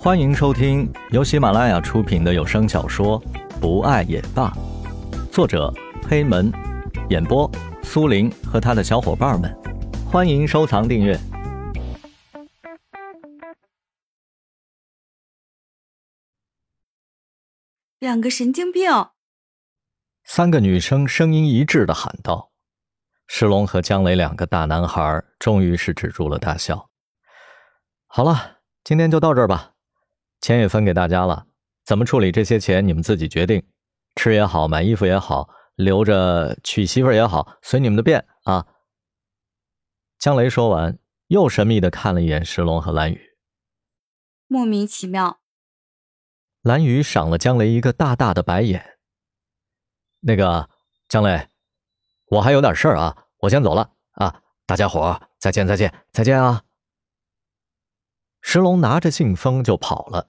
欢迎收听由喜马拉雅出品的有声小说《不爱也罢》，作者黑门，演播苏林和他的小伙伴们。欢迎收藏订阅。两个神经病！三个女生声音一致的喊道。石龙和江雷两个大男孩终于是止住了大笑。好了，今天就到这儿吧。钱也分给大家了，怎么处理这些钱你们自己决定，吃也好，买衣服也好，留着娶媳妇也好，随你们的便啊。江雷说完，又神秘的看了一眼石龙和蓝雨，莫名其妙。蓝雨赏了江雷一个大大的白眼。那个江雷，我还有点事儿啊，我先走了啊，大家伙再见再见再见啊。石龙拿着信封就跑了，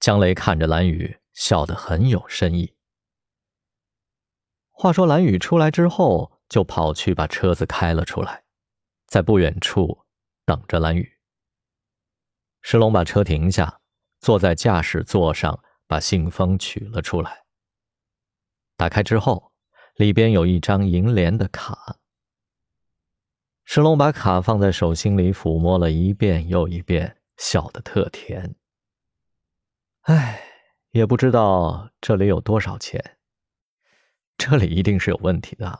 江雷看着蓝雨，笑得很有深意。话说蓝雨出来之后，就跑去把车子开了出来，在不远处等着蓝雨。石龙把车停下，坐在驾驶座上，把信封取了出来。打开之后，里边有一张银联的卡。石龙把卡放在手心里，抚摸了一遍又一遍，笑得特甜。唉，也不知道这里有多少钱。这里一定是有问题的。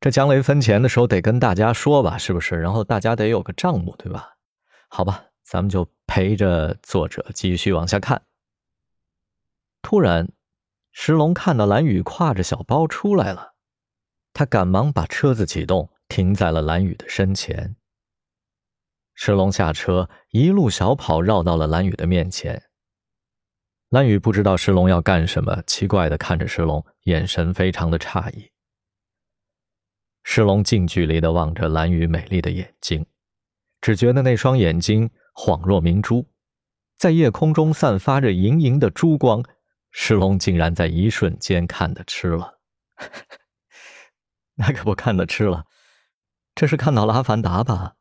这姜雷分钱的时候得跟大家说吧，是不是？然后大家得有个账目，对吧？好吧，咱们就陪着作者继续往下看。突然，石龙看到蓝雨挎着小包出来了，他赶忙把车子启动。停在了蓝雨的身前。石龙下车，一路小跑，绕到了蓝雨的面前。蓝雨不知道石龙要干什么，奇怪的看着石龙，眼神非常的诧异。石龙近距离的望着蓝雨美丽的眼睛，只觉得那双眼睛恍若明珠，在夜空中散发着莹莹的珠光。石龙竟然在一瞬间看得吃了，那可不看得吃了。这是看到了《阿凡达》吧？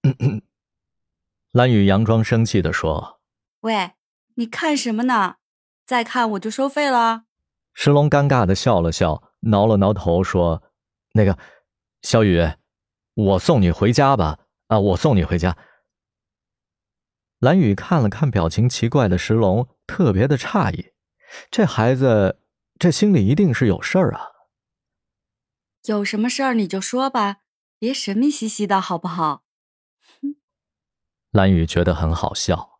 蓝雨佯装生气的说：“喂，你看什么呢？再看我就收费了。”石龙尴尬的笑了笑，挠了挠头说：“那个，小雨，我送你回家吧。啊，我送你回家。”蓝雨看了看表情奇怪的石龙，特别的诧异，这孩子这心里一定是有事儿啊。有什么事儿你就说吧，别神秘兮兮的，好不好？哼。蓝雨觉得很好笑，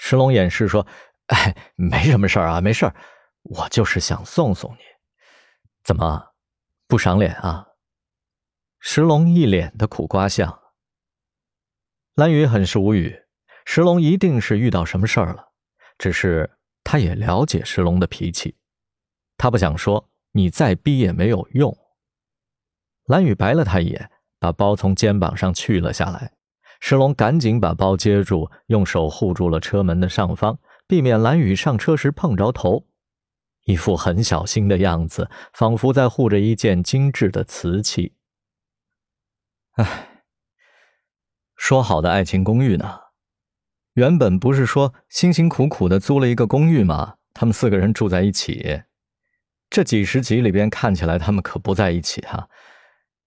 石龙掩饰说：“哎，没什么事儿啊，没事儿，我就是想送送你。怎么，不赏脸啊？”石龙一脸的苦瓜相。蓝雨很是无语，石龙一定是遇到什么事儿了，只是他也了解石龙的脾气，他不想说，你再逼也没有用。蓝雨白了他一眼，把包从肩膀上取了下来。石龙赶紧把包接住，用手护住了车门的上方，避免蓝雨上车时碰着头，一副很小心的样子，仿佛在护着一件精致的瓷器。唉，说好的爱情公寓呢？原本不是说辛辛苦苦的租了一个公寓吗？他们四个人住在一起，这几十集里边看起来他们可不在一起哈。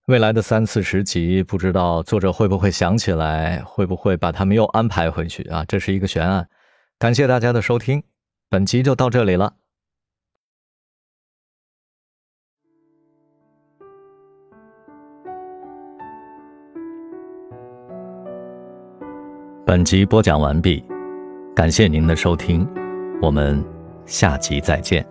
未来的三四十集，不知道作者会不会想起来，会不会把他们又安排回去啊？这是一个悬案。感谢大家的收听，本集就到这里了。本集播讲完毕，感谢您的收听，我们下集再见。